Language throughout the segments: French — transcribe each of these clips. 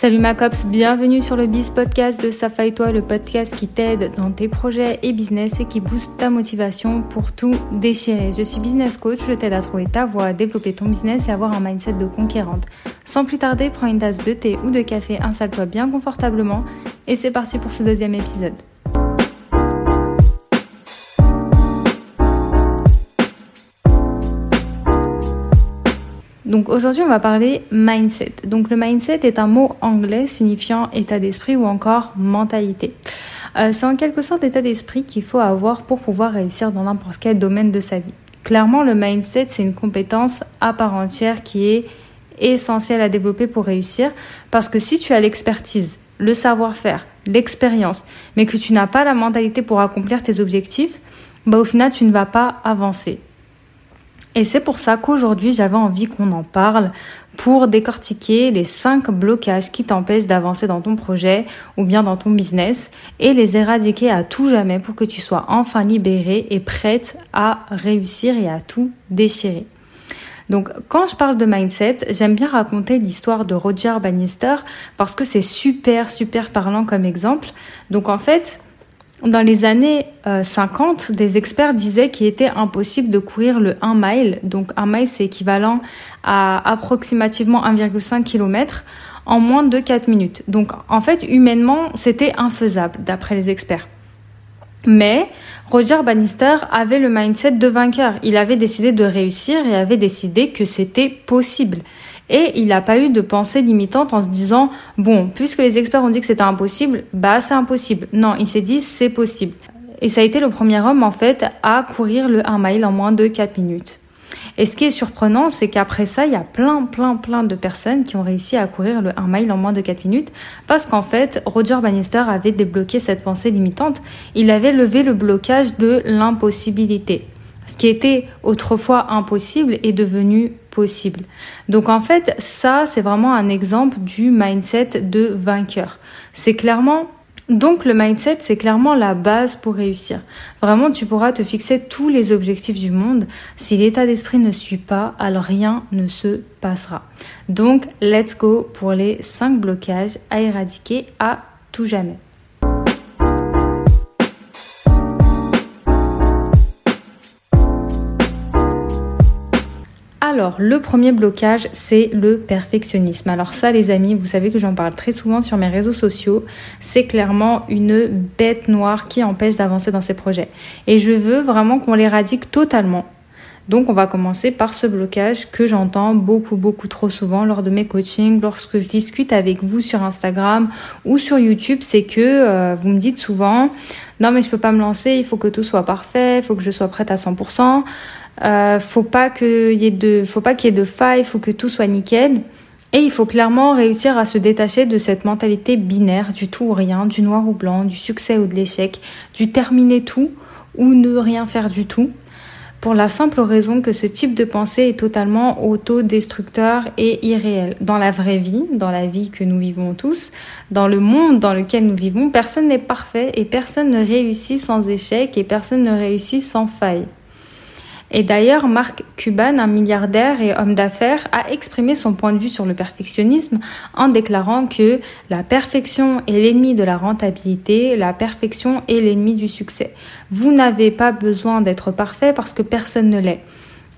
Salut ma cops, bienvenue sur le Biz Podcast de Safa et toi, le podcast qui t'aide dans tes projets et business et qui booste ta motivation pour tout déchirer. Je suis business coach, je t'aide à trouver ta voie, développer ton business et avoir un mindset de conquérante. Sans plus tarder, prends une tasse de thé ou de café, installe-toi bien confortablement et c'est parti pour ce deuxième épisode. Donc aujourd'hui, on va parler mindset. Donc le mindset est un mot anglais signifiant état d'esprit ou encore mentalité. Euh, c'est en quelque sorte l'état d'esprit qu'il faut avoir pour pouvoir réussir dans n'importe quel domaine de sa vie. Clairement, le mindset, c'est une compétence à part entière qui est essentielle à développer pour réussir parce que si tu as l'expertise, le savoir-faire, l'expérience, mais que tu n'as pas la mentalité pour accomplir tes objectifs, bah au final, tu ne vas pas avancer. Et c'est pour ça qu'aujourd'hui, j'avais envie qu'on en parle pour décortiquer les cinq blocages qui t'empêchent d'avancer dans ton projet ou bien dans ton business et les éradiquer à tout jamais pour que tu sois enfin libérée et prête à réussir et à tout déchirer. Donc, quand je parle de mindset, j'aime bien raconter l'histoire de Roger Bannister parce que c'est super, super parlant comme exemple. Donc, en fait, dans les années 50, euh, des experts disaient qu'il était impossible de courir le 1 mile. Donc 1 mile, c'est équivalent à approximativement 1,5 km en moins de 4 minutes. Donc en fait, humainement, c'était infaisable d'après les experts. Mais Roger Bannister avait le mindset de vainqueur. Il avait décidé de réussir et avait décidé que c'était possible. Et il n'a pas eu de pensée limitante en se disant, bon, puisque les experts ont dit que c'était impossible, bah c'est impossible. Non, il s'est dit, c'est possible. Et ça a été le premier homme, en fait, à courir le 1 mile en moins de 4 minutes. Et ce qui est surprenant, c'est qu'après ça, il y a plein, plein, plein de personnes qui ont réussi à courir le 1 mile en moins de 4 minutes parce qu'en fait, Roger Bannister avait débloqué cette pensée limitante. Il avait levé le blocage de l'impossibilité. Ce qui était autrefois impossible est devenu possible. Donc en fait, ça, c'est vraiment un exemple du mindset de vainqueur. C'est clairement donc le mindset, c'est clairement la base pour réussir. Vraiment, tu pourras te fixer tous les objectifs du monde. Si l'état d'esprit ne suit pas, alors rien ne se passera. Donc, let's go pour les 5 blocages à éradiquer à tout jamais. Alors, le premier blocage, c'est le perfectionnisme. Alors ça, les amis, vous savez que j'en parle très souvent sur mes réseaux sociaux. C'est clairement une bête noire qui empêche d'avancer dans ces projets. Et je veux vraiment qu'on l'éradique totalement. Donc, on va commencer par ce blocage que j'entends beaucoup, beaucoup trop souvent lors de mes coachings, lorsque je discute avec vous sur Instagram ou sur YouTube. C'est que euh, vous me dites souvent, non mais je peux pas me lancer, il faut que tout soit parfait, il faut que je sois prête à 100%. Euh, faut pas qu'il y ait de, faut pas qu'il y ait de failles, faut que tout soit nickel. Et il faut clairement réussir à se détacher de cette mentalité binaire, du tout ou rien, du noir ou blanc, du succès ou de l'échec, du terminer tout ou ne rien faire du tout pour la simple raison que ce type de pensée est totalement autodestructeur et irréel. Dans la vraie vie, dans la vie que nous vivons tous, dans le monde dans lequel nous vivons, personne n'est parfait et personne ne réussit sans échec et personne ne réussit sans faille. Et d'ailleurs, Mark Cuban, un milliardaire et homme d'affaires, a exprimé son point de vue sur le perfectionnisme en déclarant que la perfection est l'ennemi de la rentabilité, la perfection est l'ennemi du succès. Vous n'avez pas besoin d'être parfait parce que personne ne l'est.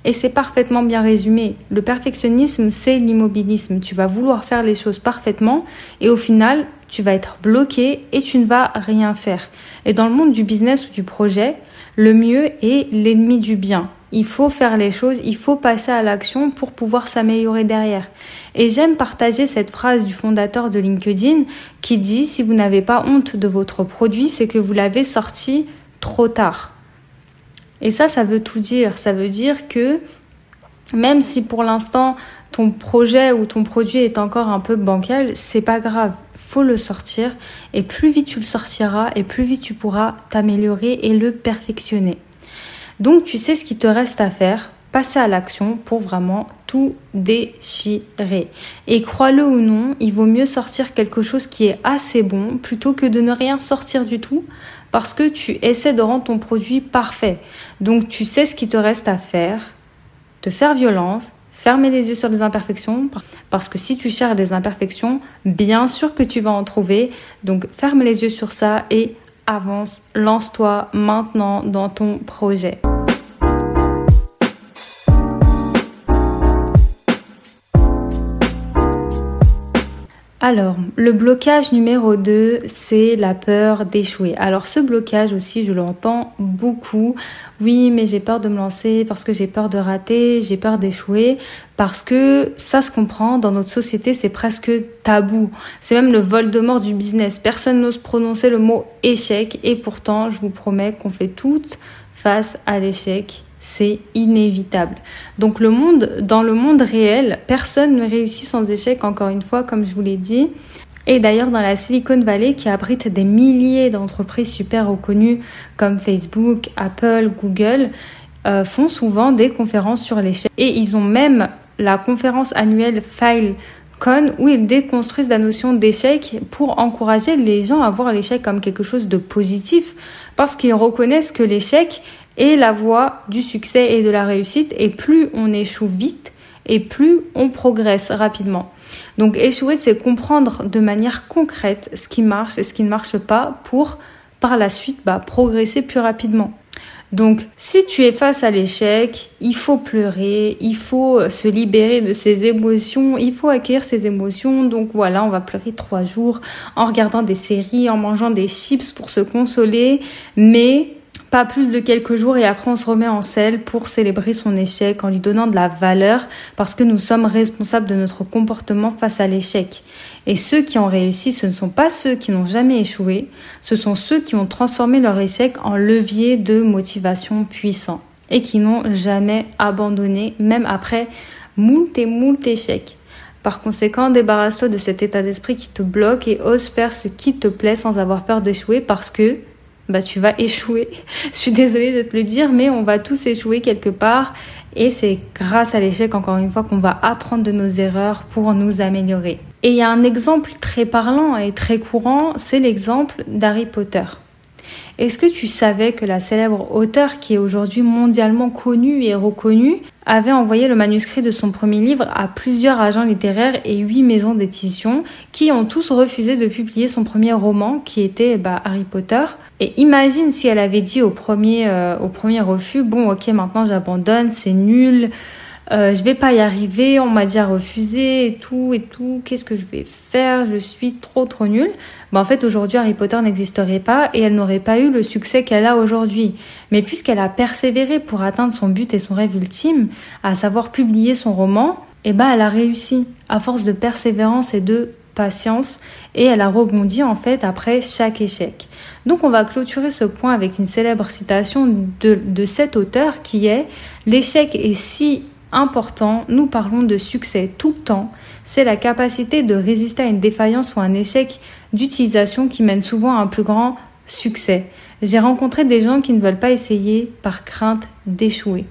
Et c'est parfaitement bien résumé. Le perfectionnisme, c'est l'immobilisme. Tu vas vouloir faire les choses parfaitement et au final, tu vas être bloqué et tu ne vas rien faire. Et dans le monde du business ou du projet, le mieux est l'ennemi du bien. Il faut faire les choses, il faut passer à l'action pour pouvoir s'améliorer derrière. Et j'aime partager cette phrase du fondateur de LinkedIn qui dit si vous n'avez pas honte de votre produit, c'est que vous l'avez sorti trop tard. Et ça, ça veut tout dire. Ça veut dire que même si pour l'instant ton projet ou ton produit est encore un peu bancal, c'est pas grave. Faut le sortir et plus vite tu le sortiras et plus vite tu pourras t'améliorer et le perfectionner. Donc tu sais ce qui te reste à faire, passer à l'action pour vraiment tout déchirer. Et crois-le ou non, il vaut mieux sortir quelque chose qui est assez bon plutôt que de ne rien sortir du tout parce que tu essaies de rendre ton produit parfait. Donc tu sais ce qui te reste à faire, te faire violence, fermer les yeux sur les imperfections parce que si tu cherches des imperfections, bien sûr que tu vas en trouver. Donc ferme les yeux sur ça et avance, lance-toi maintenant dans ton projet. Alors, le blocage numéro 2, c'est la peur d'échouer. Alors, ce blocage aussi, je l'entends beaucoup. Oui, mais j'ai peur de me lancer parce que j'ai peur de rater, j'ai peur d'échouer, parce que ça se comprend, dans notre société, c'est presque tabou. C'est même le vol de mort du business. Personne n'ose prononcer le mot échec, et pourtant, je vous promets qu'on fait tout face à l'échec c'est inévitable. Donc le monde, dans le monde réel, personne ne réussit sans échec, encore une fois, comme je vous l'ai dit. Et d'ailleurs, dans la Silicon Valley, qui abrite des milliers d'entreprises super reconnues comme Facebook, Apple, Google, euh, font souvent des conférences sur l'échec. Et ils ont même la conférence annuelle FileCon où ils déconstruisent la notion d'échec pour encourager les gens à voir l'échec comme quelque chose de positif parce qu'ils reconnaissent que l'échec et la voie du succès et de la réussite. Et plus on échoue vite, et plus on progresse rapidement. Donc échouer, c'est comprendre de manière concrète ce qui marche et ce qui ne marche pas pour par la suite bah, progresser plus rapidement. Donc si tu es face à l'échec, il faut pleurer, il faut euh, se libérer de ses émotions, il faut accueillir ses émotions. Donc voilà, on va pleurer trois jours en regardant des séries, en mangeant des chips pour se consoler, mais pas plus de quelques jours et après on se remet en selle pour célébrer son échec en lui donnant de la valeur parce que nous sommes responsables de notre comportement face à l'échec. Et ceux qui ont réussi, ce ne sont pas ceux qui n'ont jamais échoué, ce sont ceux qui ont transformé leur échec en levier de motivation puissant et qui n'ont jamais abandonné même après moult et moult échecs. Par conséquent, débarrasse-toi de cet état d'esprit qui te bloque et ose faire ce qui te plaît sans avoir peur d'échouer parce que bah tu vas échouer. Je suis désolée de te le dire, mais on va tous échouer quelque part. Et c'est grâce à l'échec, encore une fois, qu'on va apprendre de nos erreurs pour nous améliorer. Et il y a un exemple très parlant et très courant, c'est l'exemple d'Harry Potter. Est-ce que tu savais que la célèbre auteure qui est aujourd'hui mondialement connue et reconnue avait envoyé le manuscrit de son premier livre à plusieurs agents littéraires et huit maisons d'édition qui ont tous refusé de publier son premier roman qui était bah, Harry Potter. Et imagine si elle avait dit au premier, euh, au premier refus, bon ok maintenant j'abandonne, c'est nul, euh, je vais pas y arriver, on m'a déjà refusé et tout et tout, qu'est-ce que je vais faire, je suis trop trop nulle. Ben, en fait aujourd'hui Harry Potter n'existerait pas et elle n'aurait pas eu le succès qu'elle a aujourd'hui. Mais puisqu'elle a persévéré pour atteindre son but et son rêve ultime, à savoir publier son roman, eh ben elle a réussi à force de persévérance et de patience et elle a rebondi en fait après chaque échec. Donc on va clôturer ce point avec une célèbre citation de, de cet auteur qui est L'échec est si important, nous parlons de succès tout le temps, c'est la capacité de résister à une défaillance ou un échec d'utilisation qui mène souvent à un plus grand succès. J'ai rencontré des gens qui ne veulent pas essayer par crainte d'échouer.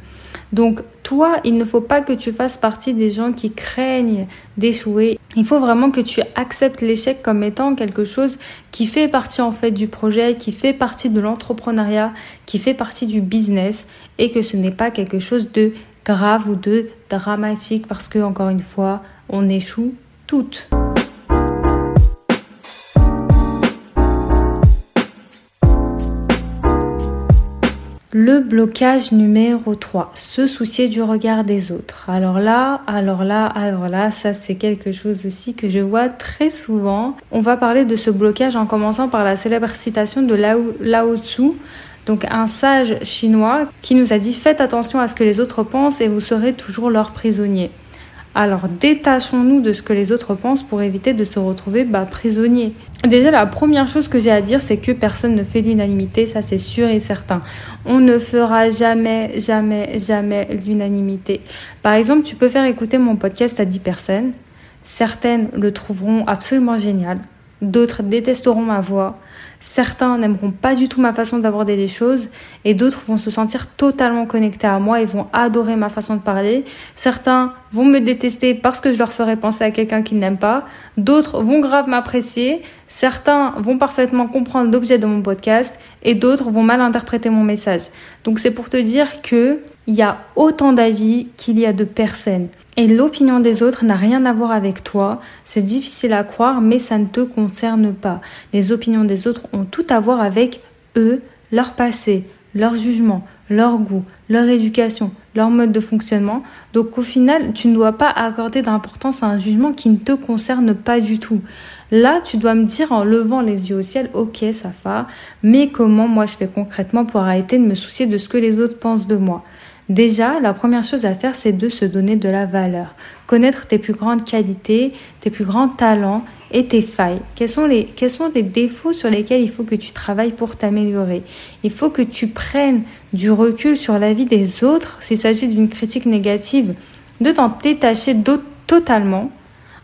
Donc toi, il ne faut pas que tu fasses partie des gens qui craignent d'échouer. Il faut vraiment que tu acceptes l'échec comme étant quelque chose qui fait partie en fait du projet, qui fait partie de l'entrepreneuriat, qui fait partie du business et que ce n'est pas quelque chose de grave ou de dramatique parce que, encore une fois, on échoue toutes. Le blocage numéro 3, se soucier du regard des autres. Alors là, alors là, alors là, ça c'est quelque chose aussi que je vois très souvent. On va parler de ce blocage en commençant par la célèbre citation de Lao, Lao Tzu donc un sage chinois qui nous a dit faites attention à ce que les autres pensent et vous serez toujours leur prisonnier. Alors détachons-nous de ce que les autres pensent pour éviter de se retrouver bah, prisonniers. Déjà la première chose que j'ai à dire c'est que personne ne fait l'unanimité, ça c'est sûr et certain. On ne fera jamais, jamais, jamais l'unanimité. Par exemple, tu peux faire écouter mon podcast à 10 personnes. Certaines le trouveront absolument génial, d'autres détesteront ma voix, Certains n'aimeront pas du tout ma façon d'aborder les choses et d'autres vont se sentir totalement connectés à moi et vont adorer ma façon de parler. Certains vont me détester parce que je leur ferai penser à quelqu'un qu'ils n'aiment pas. D'autres vont grave m'apprécier. Certains vont parfaitement comprendre l'objet de mon podcast et d'autres vont mal interpréter mon message. Donc c'est pour te dire que il y a autant d'avis qu'il y a de personnes. Et l'opinion des autres n'a rien à voir avec toi. C'est difficile à croire, mais ça ne te concerne pas. Les opinions des autres ont tout à voir avec eux, leur passé, leur jugement, leur goût, leur éducation, leur mode de fonctionnement. Donc au final, tu ne dois pas accorder d'importance à un jugement qui ne te concerne pas du tout. Là, tu dois me dire en levant les yeux au ciel, ok, ça va, mais comment moi je fais concrètement pour arrêter de me soucier de ce que les autres pensent de moi? Déjà, la première chose à faire, c'est de se donner de la valeur. Connaître tes plus grandes qualités, tes plus grands talents et tes failles. Quels sont les, quels sont les défauts sur lesquels il faut que tu travailles pour t'améliorer? Il faut que tu prennes du recul sur la vie des autres s'il s'agit d'une critique négative, de t'en détacher totalement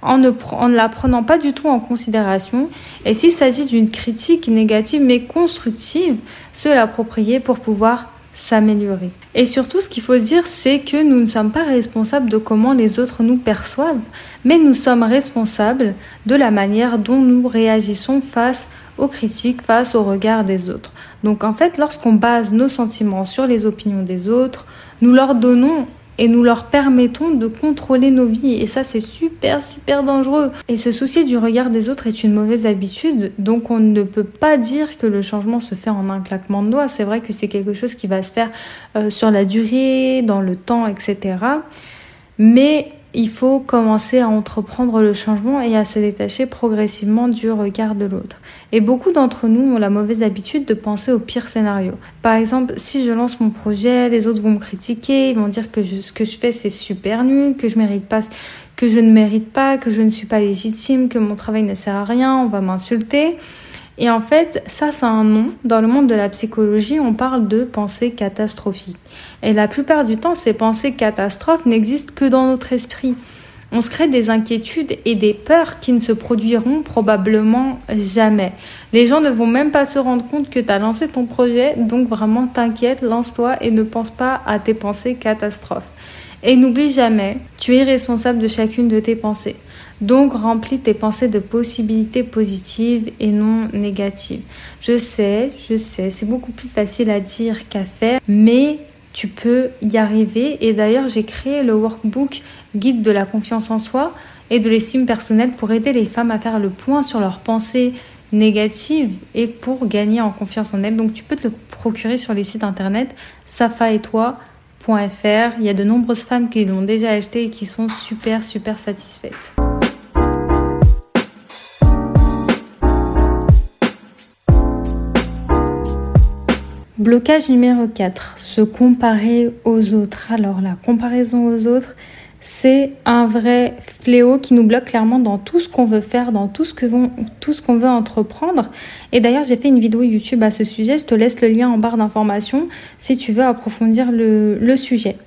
en ne, en ne la prenant pas du tout en considération. Et s'il s'agit d'une critique négative mais constructive, se l'approprier pour pouvoir s'améliorer. Et surtout, ce qu'il faut dire, c'est que nous ne sommes pas responsables de comment les autres nous perçoivent, mais nous sommes responsables de la manière dont nous réagissons face aux critiques, face au regard des autres. Donc en fait, lorsqu'on base nos sentiments sur les opinions des autres, nous leur donnons et nous leur permettons de contrôler nos vies. Et ça, c'est super, super dangereux. Et se soucier du regard des autres est une mauvaise habitude. Donc, on ne peut pas dire que le changement se fait en un claquement de doigts. C'est vrai que c'est quelque chose qui va se faire euh, sur la durée, dans le temps, etc. Mais il faut commencer à entreprendre le changement et à se détacher progressivement du regard de l'autre. Et beaucoup d'entre nous ont la mauvaise habitude de penser au pire scénario. Par exemple, si je lance mon projet, les autres vont me critiquer, ils vont dire que ce que je fais c'est super nul, que je mérite pas, que je ne mérite pas, que je ne suis pas légitime, que mon travail ne sert à rien, on va m'insulter. Et en fait, ça, c'est un nom. Dans le monde de la psychologie, on parle de pensée catastrophique. Et la plupart du temps, ces pensées catastrophes n'existent que dans notre esprit. On se crée des inquiétudes et des peurs qui ne se produiront probablement jamais. Les gens ne vont même pas se rendre compte que tu as lancé ton projet, donc vraiment t'inquiète, lance-toi et ne pense pas à tes pensées catastrophes. Et n'oublie jamais, tu es responsable de chacune de tes pensées. Donc remplis tes pensées de possibilités positives et non négatives. Je sais, je sais, c'est beaucoup plus facile à dire qu'à faire, mais tu peux y arriver. Et d'ailleurs, j'ai créé le workbook guide de la confiance en soi et de l'estime personnelle pour aider les femmes à faire le point sur leurs pensées négatives et pour gagner en confiance en elles. Donc tu peux te le procurer sur les sites internet safa et toi il y a de nombreuses femmes qui l'ont déjà acheté et qui sont super super satisfaites. Blocage numéro 4, se comparer aux autres. Alors la comparaison aux autres, c'est un vrai fléau qui nous bloque clairement dans tout ce qu'on veut faire, dans tout ce qu'on veut entreprendre. Et d'ailleurs, j'ai fait une vidéo YouTube à ce sujet. Je te laisse le lien en barre d'information si tu veux approfondir le sujet.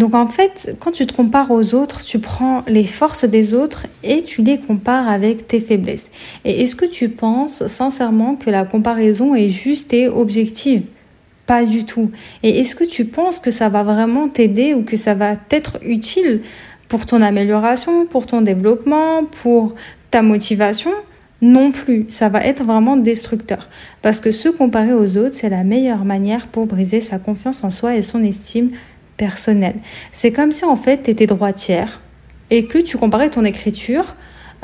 Donc en fait, quand tu te compares aux autres, tu prends les forces des autres et tu les compares avec tes faiblesses. Et est-ce que tu penses sincèrement que la comparaison est juste et objective? Pas du tout. Et est-ce que tu penses que ça va vraiment t'aider ou que ça va être utile pour ton amélioration, pour ton développement, pour ta motivation? Non plus, ça va être vraiment destructeur. Parce que se comparer aux autres, c'est la meilleure manière pour briser sa confiance en soi et son estime C'est comme si en fait tu étais droitière et que tu comparais ton écriture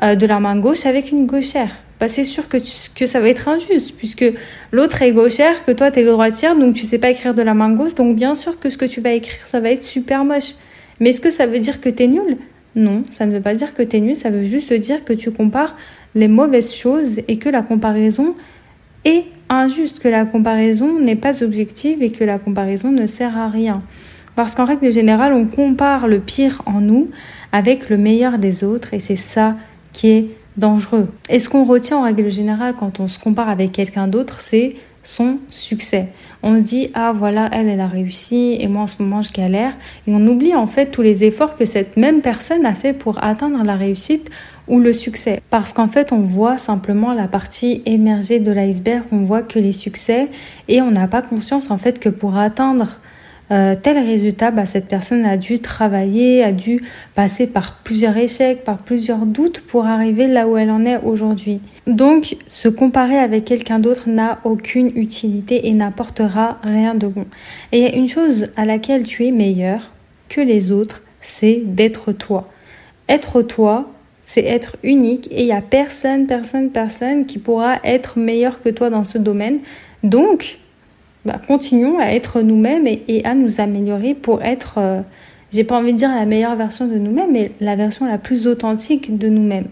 euh, de la main gauche avec une gauchère bah, c'est sûr que, que ça va être injuste, puisque l'autre est gauchère, que toi, tu es droitière, donc tu sais pas écrire de la main gauche, donc bien sûr que ce que tu vas écrire, ça va être super moche. Mais est-ce que ça veut dire que tu es nul Non, ça ne veut pas dire que tu es nul, ça veut juste dire que tu compares les mauvaises choses et que la comparaison est injuste, que la comparaison n'est pas objective et que la comparaison ne sert à rien. Parce qu'en règle générale, on compare le pire en nous avec le meilleur des autres et c'est ça qui est dangereux. Et ce qu'on retient en règle générale quand on se compare avec quelqu'un d'autre, c'est son succès. On se dit ah voilà elle elle a réussi et moi en ce moment je galère et on oublie en fait tous les efforts que cette même personne a fait pour atteindre la réussite ou le succès parce qu'en fait on voit simplement la partie émergée de l'iceberg, on voit que les succès et on n'a pas conscience en fait que pour atteindre euh, tel résultat, bah, cette personne a dû travailler, a dû passer par plusieurs échecs, par plusieurs doutes pour arriver là où elle en est aujourd'hui. Donc, se comparer avec quelqu'un d'autre n'a aucune utilité et n'apportera rien de bon. Et il y a une chose à laquelle tu es meilleur que les autres, c'est d'être toi. Être toi, c'est être unique et il y a personne, personne, personne qui pourra être meilleur que toi dans ce domaine. Donc, bah, continuons à être nous-mêmes et, à nous améliorer pour être, euh, j'ai pas envie de dire la meilleure version de nous-mêmes, mais la version la plus authentique de nous-mêmes.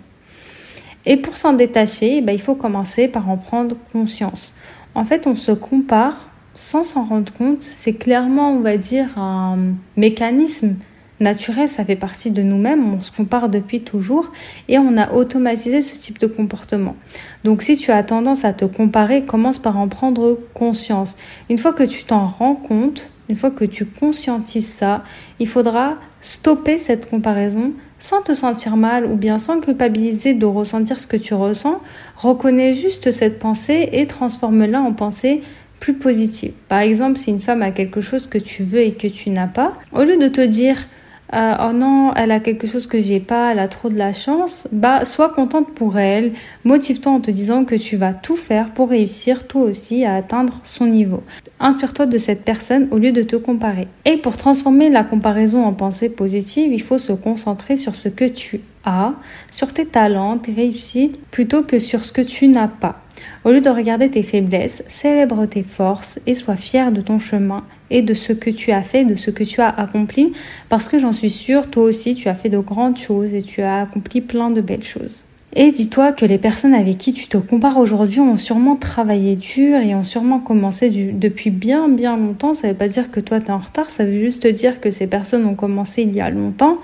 Et pour s'en détacher, bah, il faut commencer par en prendre conscience. En fait, on se compare sans s'en rendre compte. C'est clairement, on va dire, un mécanisme naturel, ça fait partie de nous-mêmes, on se compare depuis toujours et on a automatisé ce type de comportement. Donc si tu as tendance à te comparer, commence par en prendre conscience. Une fois que tu t'en rends compte, une fois que tu conscientises ça, il faudra stopper cette comparaison sans te sentir mal ou bien sans culpabiliser de ressentir ce que tu ressens. Reconnais juste cette pensée et transforme-la en pensée plus positive. Par exemple, si une femme a quelque chose que tu veux et que tu n'as pas, au lieu de te dire euh, oh non, elle a quelque chose que j'ai pas, elle a trop de la chance, bah sois contente pour elle, motive-toi en te disant que tu vas tout faire pour réussir toi aussi à atteindre son niveau. Inspire-toi de cette personne au lieu de te comparer. Et pour transformer la comparaison en pensée positive, il faut se concentrer sur ce que tu as, sur tes talents, tes réussites, plutôt que sur ce que tu n'as pas. Au lieu de regarder tes faiblesses, célèbre tes forces et sois fier de ton chemin et de ce que tu as fait, de ce que tu as accompli, parce que j'en suis sûre, toi aussi, tu as fait de grandes choses et tu as accompli plein de belles choses. Et dis-toi que les personnes avec qui tu te compares aujourd'hui ont sûrement travaillé dur et ont sûrement commencé depuis bien bien longtemps. Ça ne veut pas dire que toi tu es en retard, ça veut juste dire que ces personnes ont commencé il y a longtemps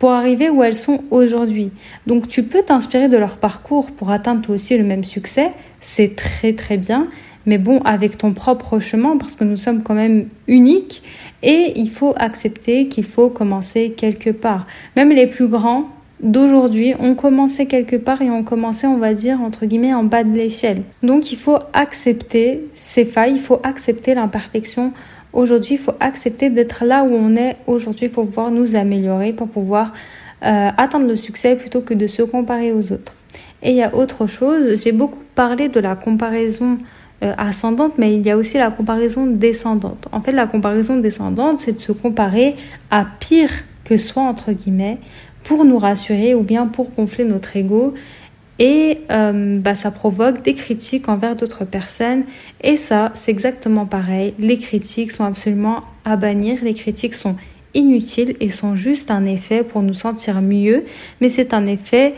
pour arriver où elles sont aujourd'hui. Donc tu peux t'inspirer de leur parcours pour atteindre toi aussi le même succès, c'est très très bien, mais bon, avec ton propre chemin, parce que nous sommes quand même uniques, et il faut accepter qu'il faut commencer quelque part. Même les plus grands d'aujourd'hui ont commencé quelque part et ont commencé, on va dire, entre guillemets, en bas de l'échelle. Donc il faut accepter ces failles, il faut accepter l'imperfection. Aujourd'hui, il faut accepter d'être là où on est aujourd'hui pour pouvoir nous améliorer, pour pouvoir euh, atteindre le succès plutôt que de se comparer aux autres. Et il y a autre chose, j'ai beaucoup parlé de la comparaison ascendante, mais il y a aussi la comparaison descendante. En fait, la comparaison descendante, c'est de se comparer à pire que soi, entre guillemets, pour nous rassurer ou bien pour gonfler notre ego. Et euh, bah, ça provoque des critiques envers d'autres personnes. Et ça, c'est exactement pareil. Les critiques sont absolument à bannir. Les critiques sont inutiles et sont juste un effet pour nous sentir mieux. Mais c'est un effet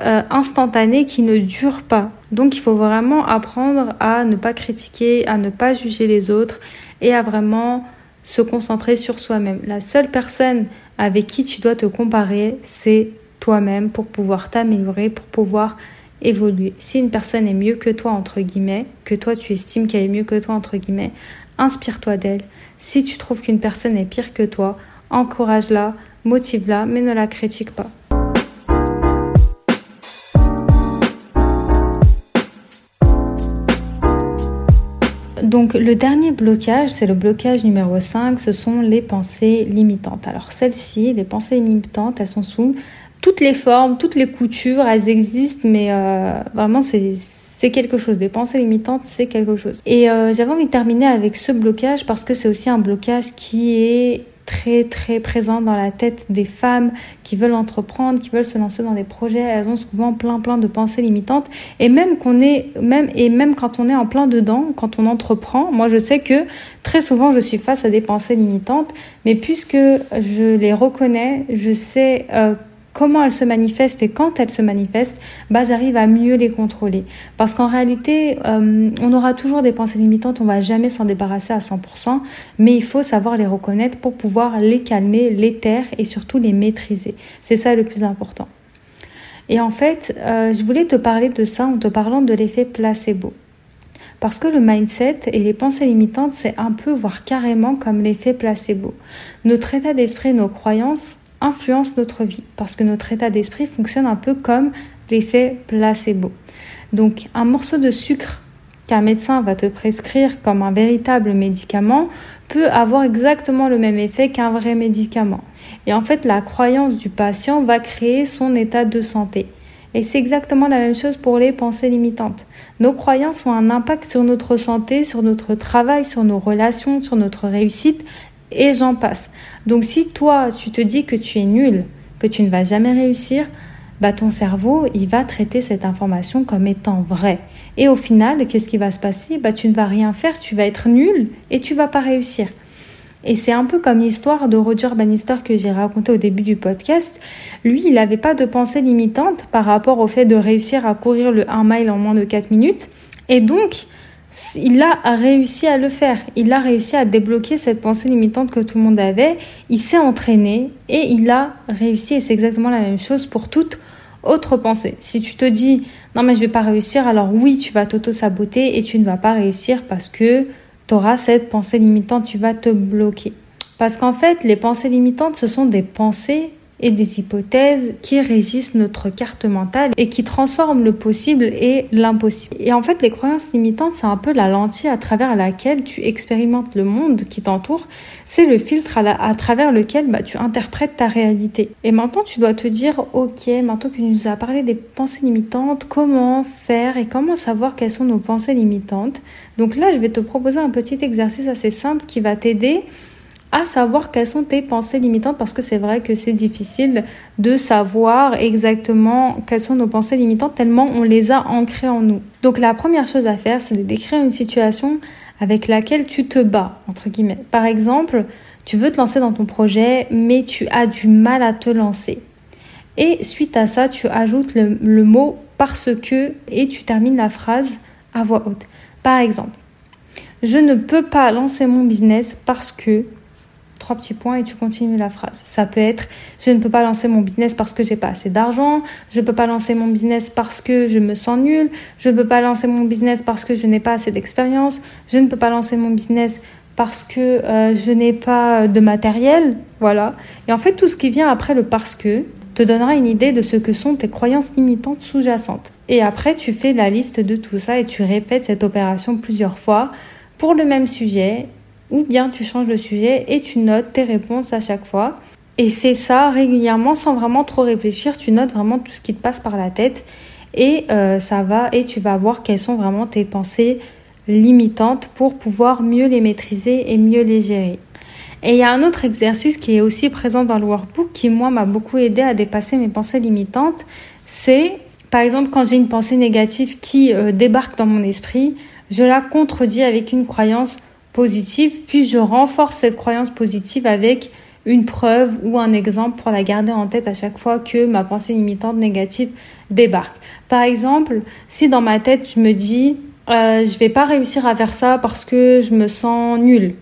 euh, instantané qui ne dure pas. Donc il faut vraiment apprendre à ne pas critiquer, à ne pas juger les autres et à vraiment se concentrer sur soi-même. La seule personne avec qui tu dois te comparer, c'est toi-même pour pouvoir t'améliorer, pour pouvoir évoluer. Si une personne est mieux que toi, entre guillemets, que toi tu estimes qu'elle est mieux que toi, entre guillemets, inspire-toi d'elle. Si tu trouves qu'une personne est pire que toi, encourage-la, motive-la, mais ne la critique pas. Donc le dernier blocage, c'est le blocage numéro 5, ce sont les pensées limitantes. Alors celles-ci, les pensées limitantes, elles sont sous toutes les formes, toutes les coutures, elles existent, mais euh, vraiment c'est quelque chose. Les pensées limitantes, c'est quelque chose. Et euh, j'avais envie de terminer avec ce blocage parce que c'est aussi un blocage qui est très très présent dans la tête des femmes qui veulent entreprendre, qui veulent se lancer dans des projets. Elles ont souvent plein plein de pensées limitantes. Et même qu'on est même et même quand on est en plein dedans, quand on entreprend, moi je sais que très souvent je suis face à des pensées limitantes, mais puisque je les reconnais, je sais euh, comment elles se manifestent et quand elles se manifestent, bah, j'arrive à mieux les contrôler. Parce qu'en réalité, euh, on aura toujours des pensées limitantes, on va jamais s'en débarrasser à 100%, mais il faut savoir les reconnaître pour pouvoir les calmer, les taire et surtout les maîtriser. C'est ça le plus important. Et en fait, euh, je voulais te parler de ça en te parlant de l'effet placebo. Parce que le mindset et les pensées limitantes, c'est un peu, voire carrément comme l'effet placebo. Notre état d'esprit, nos croyances influence notre vie parce que notre état d'esprit fonctionne un peu comme l'effet placebo. Donc un morceau de sucre qu'un médecin va te prescrire comme un véritable médicament peut avoir exactement le même effet qu'un vrai médicament. Et en fait, la croyance du patient va créer son état de santé. Et c'est exactement la même chose pour les pensées limitantes. Nos croyances ont un impact sur notre santé, sur notre travail, sur nos relations, sur notre réussite, et j'en passe. Donc si toi, tu te dis que tu es nul, que tu ne vas jamais réussir, bah ton cerveau, il va traiter cette information comme étant vraie. Et au final, qu'est-ce qui va se passer? Bah tu ne vas rien faire, tu vas être nul et tu vas pas réussir. Et c'est un peu comme l'histoire de Roger Bannister que j'ai raconté au début du podcast. Lui, il n'avait pas de pensée limitante par rapport au fait de réussir à courir le 1 mile en moins de 4 minutes. Et donc, il a réussi à le faire. Il a réussi à débloquer cette pensée limitante que tout le monde avait. Il s'est entraîné et il a réussi. Et c'est exactement la même chose pour toute autre pensée. Si tu te dis non mais je vais pas réussir, alors oui, tu vas t'auto-saboter et tu ne vas pas réussir parce que tu auras cette pensée limitante, tu vas te bloquer. Parce qu'en fait, les pensées limitantes, ce sont des pensées et des hypothèses qui régissent notre carte mentale et qui transforment le possible et l'impossible. Et en fait, les croyances limitantes, c'est un peu la lentille à travers laquelle tu expérimentes le monde qui t'entoure. C'est le filtre à, travers lequel bah, tu interprètes ta réalité. Et maintenant, tu dois te dire, ok, maintenant que tu nous as parlé des pensées limitantes, comment faire et comment savoir quelles sont nos pensées limitantes? Donc là, je vais te proposer un petit exercice assez simple qui va t'aider à savoir quelles sont tes pensées limitantes parce que c'est vrai que c'est difficile de savoir exactement quelles sont nos pensées limitantes tellement on les a ancrées en nous. Donc la première chose à faire, c'est de décrire une situation avec laquelle tu te bats, entre guillemets. Par exemple, tu veux te lancer dans ton projet, mais tu as du mal à te lancer. Et suite à ça, tu ajoutes le, le mot parce que et tu termines la phrase à voix haute. Par exemple, je ne peux pas lancer mon business parce que trois petits points et tu continues la phrase. Ça peut être je ne peux pas lancer mon business parce que j'ai pas assez d'argent, je peux pas lancer mon business parce que je me sens nul, je peux pas lancer mon business parce que je n'ai pas assez d'expérience, je ne peux pas lancer mon business parce que euh, je n'ai pas de matériel, voilà. Et en fait, tout ce qui vient après le parce que te donnera une idée de ce que sont tes croyances limitantes sous-jacentes. Et après, tu fais la liste de tout ça et tu répètes cette opération plusieurs fois pour le même sujet ou bien tu changes de sujet et tu notes tes réponses à chaque fois. Et fais ça régulièrement sans vraiment trop réfléchir. Tu notes vraiment tout ce qui te passe par la tête et euh, ça va et tu vas voir quelles sont vraiment tes pensées limitantes pour pouvoir mieux les maîtriser et mieux les gérer. Et il y a un autre exercice qui est aussi présent dans le workbook qui moi m'a beaucoup aidé à dépasser mes pensées limitantes. C'est par exemple quand j'ai une pensée négative qui euh, débarque dans mon esprit, je la contredis avec une croyance positive, puis je renforce cette croyance positive avec une preuve ou un exemple pour la garder en tête à chaque fois que ma pensée limitante négative débarque. Par exemple, si dans ma tête je me dis euh, je vais pas réussir à faire ça parce que je me sens nulle.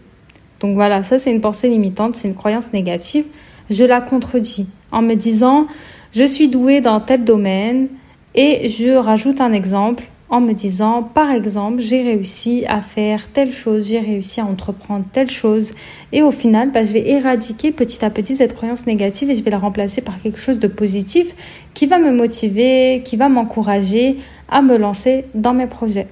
Donc voilà, ça c'est une pensée limitante, c'est une croyance négative. Je la contredis en me disant je suis douée dans tel domaine et je rajoute un exemple en me disant, par exemple, j'ai réussi à faire telle chose, j'ai réussi à entreprendre telle chose. Et au final, bah, je vais éradiquer petit à petit cette croyance négative et je vais la remplacer par quelque chose de positif qui va me motiver, qui va m'encourager à me lancer dans mes projets.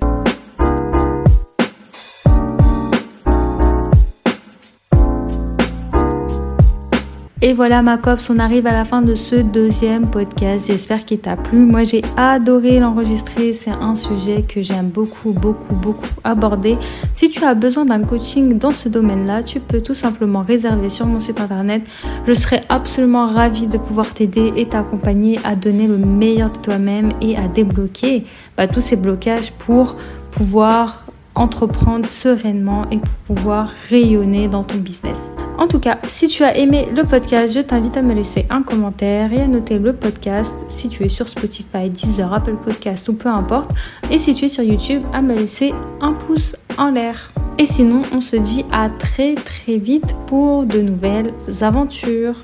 Et voilà ma copse, on arrive à la fin de ce deuxième podcast. J'espère qu'il t'a plu. Moi j'ai adoré l'enregistrer. C'est un sujet que j'aime beaucoup, beaucoup, beaucoup aborder. Si tu as besoin d'un coaching dans ce domaine-là, tu peux tout simplement réserver sur mon site internet. Je serai absolument ravie de pouvoir t'aider et t'accompagner à donner le meilleur de toi-même et à débloquer bah, tous ces blocages pour pouvoir entreprendre sereinement et pour pouvoir rayonner dans ton business. En tout cas, si tu as aimé le podcast, je t'invite à me laisser un commentaire et à noter le podcast si tu es sur Spotify, Deezer, Apple Podcast ou peu importe. Et si tu es sur YouTube, à me laisser un pouce en l'air. Et sinon, on se dit à très très vite pour de nouvelles aventures.